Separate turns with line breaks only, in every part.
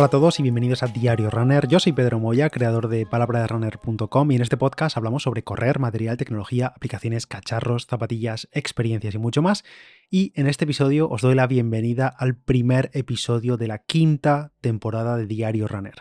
Hola a todos y bienvenidos a Diario Runner. Yo soy Pedro Moya, creador de palabraderunner.com y en este podcast hablamos sobre correr, material, tecnología, aplicaciones, cacharros, zapatillas, experiencias y mucho más. Y en este episodio os doy la bienvenida al primer episodio de la quinta temporada de Diario Runner.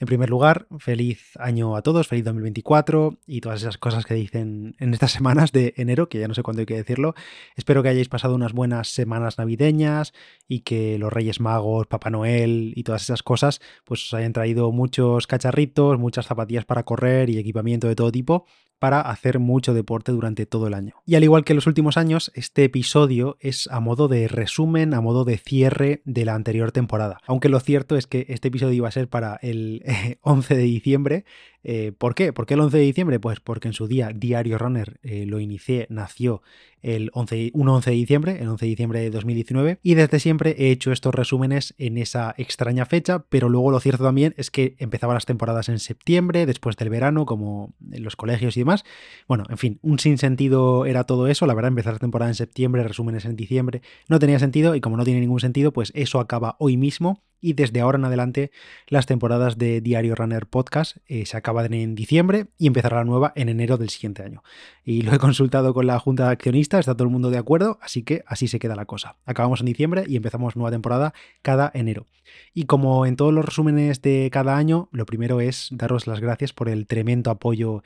En primer lugar, feliz año a todos, feliz 2024 y todas esas cosas que dicen en estas semanas de enero, que ya no sé cuándo hay que decirlo. Espero que hayáis pasado unas buenas semanas navideñas y que los Reyes Magos, Papá Noel y todas esas cosas pues os hayan traído muchos cacharritos, muchas zapatillas para correr y equipamiento de todo tipo para hacer mucho deporte durante todo el año. Y al igual que en los últimos años, este episodio es a modo de resumen, a modo de cierre de la anterior temporada. Aunque lo cierto es que este episodio iba a ser para el 11 de diciembre. Eh, ¿Por qué? ¿Por qué el 11 de diciembre? Pues porque en su día Diario Runner eh, lo inicié, nació el 11, un 11 de diciembre, el 11 de diciembre de 2019, y desde siempre he hecho estos resúmenes en esa extraña fecha, pero luego lo cierto también es que empezaban las temporadas en septiembre, después del verano, como en los colegios y demás. Bueno, en fin, un sinsentido era todo eso, la verdad, empezar la temporada en septiembre, resúmenes en diciembre, no tenía sentido, y como no tiene ningún sentido, pues eso acaba hoy mismo y desde ahora en adelante las temporadas de Diario Runner Podcast eh, se acaban en diciembre y empezará la nueva en enero del siguiente año. Y lo he consultado con la Junta de Accionistas, está todo el mundo de acuerdo, así que así se queda la cosa. Acabamos en diciembre y empezamos nueva temporada cada enero. Y como en todos los resúmenes de cada año, lo primero es daros las gracias por el tremendo apoyo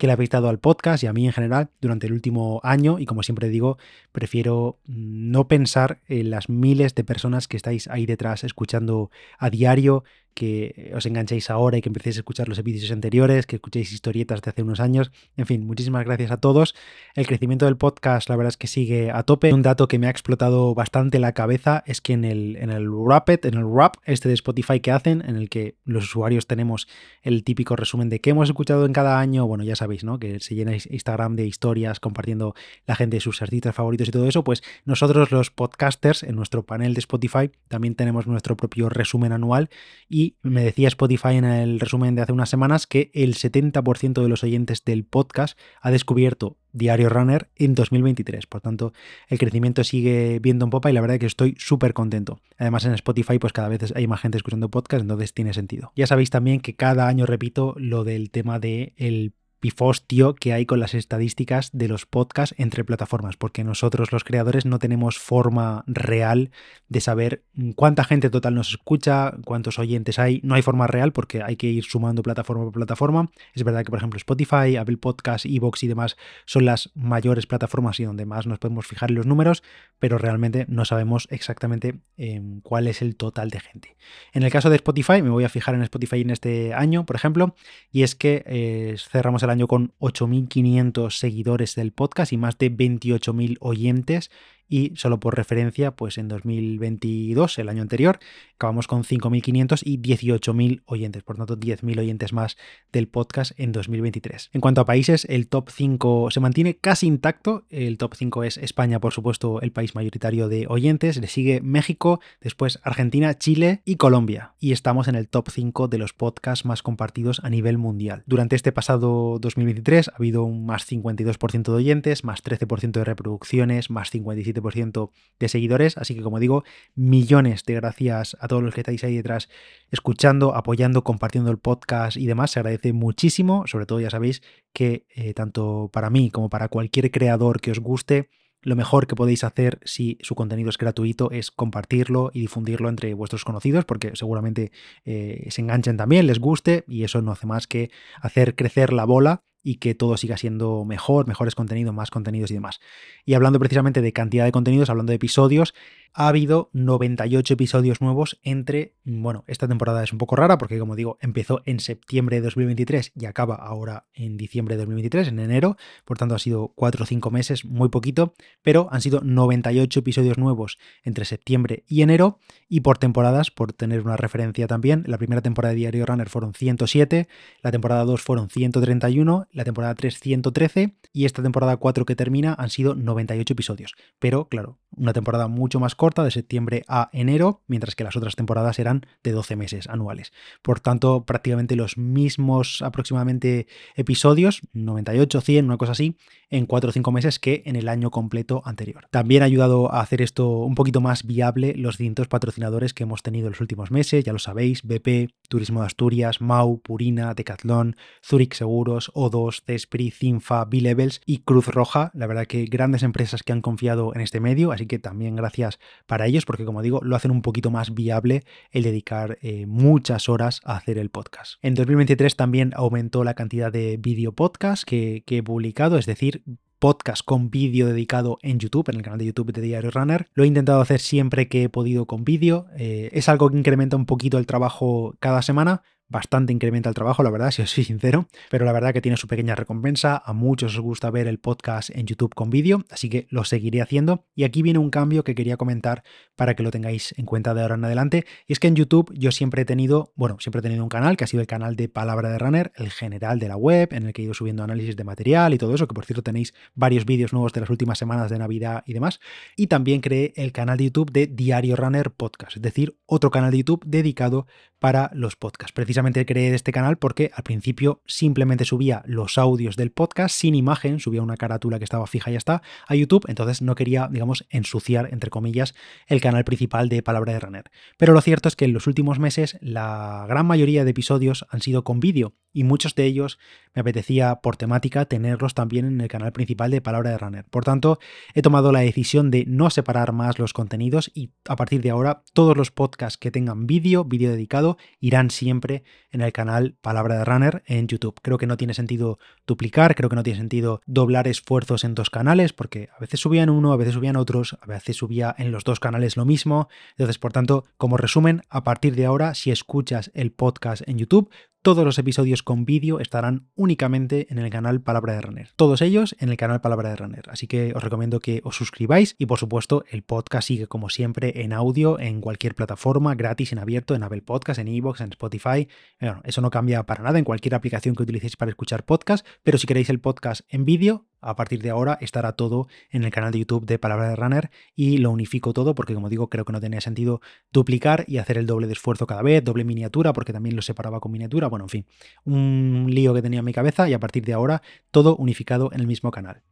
que le habéis dado al podcast y a mí en general durante el último año y como siempre digo, prefiero no pensar en las miles de personas que estáis ahí detrás escuchando a diario que os enganchéis ahora y que empecéis a escuchar los episodios anteriores, que escuchéis historietas de hace unos años. En fin, muchísimas gracias a todos. El crecimiento del podcast, la verdad es que sigue a tope. Un dato que me ha explotado bastante la cabeza es que en el, en el Rapid, en el Rap, este de Spotify que hacen, en el que los usuarios tenemos el típico resumen de qué hemos escuchado en cada año, bueno, ya sabéis, ¿no? Que se llena Instagram de historias compartiendo la gente sus artistas favoritos y todo eso, pues nosotros los podcasters en nuestro panel de Spotify también tenemos nuestro propio resumen anual y y me decía Spotify en el resumen de hace unas semanas que el 70% de los oyentes del podcast ha descubierto Diario Runner en 2023. Por tanto, el crecimiento sigue viendo en popa y la verdad es que estoy súper contento. Además, en Spotify, pues cada vez hay más gente escuchando podcast, entonces tiene sentido. Ya sabéis también que cada año repito lo del tema del el pifostio que hay con las estadísticas de los podcasts entre plataformas, porque nosotros los creadores no tenemos forma real de saber cuánta gente total nos escucha, cuántos oyentes hay. No hay forma real porque hay que ir sumando plataforma por plataforma. Es verdad que, por ejemplo, Spotify, Apple Podcasts, Evox y demás son las mayores plataformas y donde más nos podemos fijar en los números, pero realmente no sabemos exactamente em, cuál es el total de gente. En el caso de Spotify, me voy a fijar en Spotify en este año, por ejemplo, y es que eh, cerramos el año con 8.500 seguidores del podcast y más de 28.000 oyentes y solo por referencia, pues en 2022, el año anterior, acabamos con 5.500 y 18.000 oyentes, por tanto 10.000 oyentes más del podcast en 2023. En cuanto a países, el top 5 se mantiene casi intacto, el top 5 es España, por supuesto, el país mayoritario de oyentes, le sigue México, después Argentina, Chile y Colombia, y estamos en el top 5 de los podcasts más compartidos a nivel mundial. Durante este pasado 2023 ha habido un más 52% de oyentes, más 13% de reproducciones, más 57% de seguidores. Así que, como digo, millones de gracias a todos los que estáis ahí detrás escuchando, apoyando, compartiendo el podcast y demás. Se agradece muchísimo. Sobre todo, ya sabéis que eh, tanto para mí como para cualquier creador que os guste, lo mejor que podéis hacer si su contenido es gratuito es compartirlo y difundirlo entre vuestros conocidos porque seguramente eh, se enganchen también, les guste y eso no hace más que hacer crecer la bola y que todo siga siendo mejor, mejores contenidos, más contenidos y demás. Y hablando precisamente de cantidad de contenidos, hablando de episodios, ha habido 98 episodios nuevos entre, bueno, esta temporada es un poco rara porque como digo, empezó en septiembre de 2023 y acaba ahora en diciembre de 2023, en enero, por tanto ha sido 4 o 5 meses, muy poquito, pero han sido 98 episodios nuevos entre septiembre y enero y por temporadas, por tener una referencia también, la primera temporada de Diario Runner fueron 107, la temporada 2 fueron 131, la temporada 3 113 y esta temporada 4 que termina han sido 98 episodios, pero claro, una temporada mucho más corta, de septiembre a enero, mientras que las otras temporadas eran de 12 meses anuales. Por tanto, prácticamente los mismos aproximadamente episodios, 98, 100, una cosa así, en 4 o 5 meses que en el año completo anterior. También ha ayudado a hacer esto un poquito más viable los distintos patrocinadores que hemos tenido en los últimos meses, ya lo sabéis, BP, Turismo de Asturias, Mau, Purina, Decathlon, Zurich Seguros, O2, Cespri, Cinfa, B-Levels y Cruz Roja. La verdad que grandes empresas que han confiado en este medio, que también gracias para ellos, porque como digo, lo hacen un poquito más viable el dedicar eh, muchas horas a hacer el podcast. En 2023 también aumentó la cantidad de video podcast que, he publicado, es decir, podcast con vídeo dedicado en YouTube, en el canal de YouTube de Diario Runner. Lo he intentado hacer siempre que he podido con vídeo. Eh, es algo que incrementa un poquito el trabajo cada semana, bastante incrementa el trabajo, la verdad, si os soy sincero, pero la verdad que tiene su pequeña recompensa. A muchos os gusta ver el podcast en YouTube con vídeo, así que lo seguiré haciendo. Y aquí viene un cambio que quería comentar para que lo tengáis en cuenta de ahora en adelante. Y es que en YouTube yo siempre he tenido, bueno, siempre he tenido un canal que ha sido el canal de Palabra de Runner, el general de la web, en el que he ido subiendo análisis de material y todo eso, que por cierto tenéis varios vídeos nuevos de las últimas semanas de Navidad y demás. Y también creé el canal de YouTube de Diario Runner Podcast, es decir, otro canal de YouTube dedicado para los podcasts. Precisamente creé este canal porque al principio simplemente subía los audios del podcast sin imagen, subía una carátula que estaba fija y ya está a YouTube, entonces no quería, digamos, ensuciar, entre comillas, el canal principal de Palabra de Runner. Pero lo cierto es que en los últimos meses la gran mayoría de episodios han sido con vídeo y muchos de ellos me apetecía por temática tenerlos también en el canal principal de Palabra de Runner. Por tanto, he tomado la decisión de no separar más los contenidos y a partir de ahora todos los podcasts que tengan vídeo, vídeo dedicado, irán siempre en el canal Palabra de Runner en YouTube. Creo que no tiene sentido duplicar, creo que no tiene sentido doblar esfuerzos en dos canales, porque a veces subía en uno, a veces subía en otros, a veces subía en los dos canales lo mismo. Entonces, por tanto, como resumen, a partir de ahora, si escuchas el podcast en YouTube, todos los episodios con vídeo estarán únicamente en el canal Palabra de Runner. Todos ellos en el canal Palabra de Runner. Así que os recomiendo que os suscribáis y por supuesto el podcast sigue como siempre en audio en cualquier plataforma, gratis, en abierto, en Apple Podcast, en Evox, en Spotify. Bueno, eso no cambia para nada en cualquier aplicación que utilicéis para escuchar podcast, pero si queréis el podcast en vídeo, a partir de ahora estará todo en el canal de YouTube de Palabra de Runner y lo unifico todo porque como digo creo que no tenía sentido duplicar y hacer el doble de esfuerzo cada vez, doble miniatura porque también lo separaba con miniatura, bueno, en fin, un lío que tenía en mi cabeza y a partir de ahora todo unificado en el mismo canal.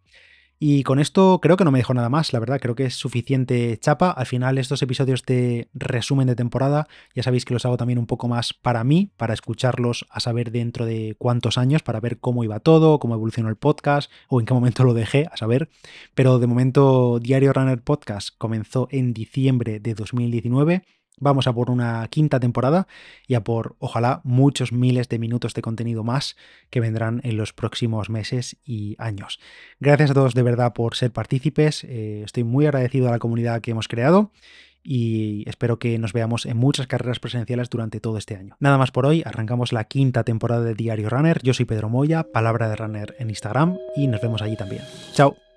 Y con esto creo que no me dejo nada más, la verdad, creo que es suficiente chapa. Al final estos episodios de resumen de temporada, ya sabéis que los hago también un poco más para mí, para escucharlos a saber dentro de cuántos años, para ver cómo iba todo, cómo evolucionó el podcast o en qué momento lo dejé, a saber. Pero de momento Diario Runner Podcast comenzó en diciembre de 2019 Vamos a por una quinta temporada y a por, ojalá, muchos miles de minutos de contenido más que vendrán en los próximos meses y años. Gracias a todos de verdad por ser partícipes. Eh, estoy muy agradecido a la comunidad que hemos creado y espero que nos veamos en muchas carreras presenciales durante todo este año. Nada más por hoy, arrancamos la quinta temporada de Diario Runner. Yo soy Pedro Moya, Palabra de Runner en Instagram y nos vemos allí también. Chao.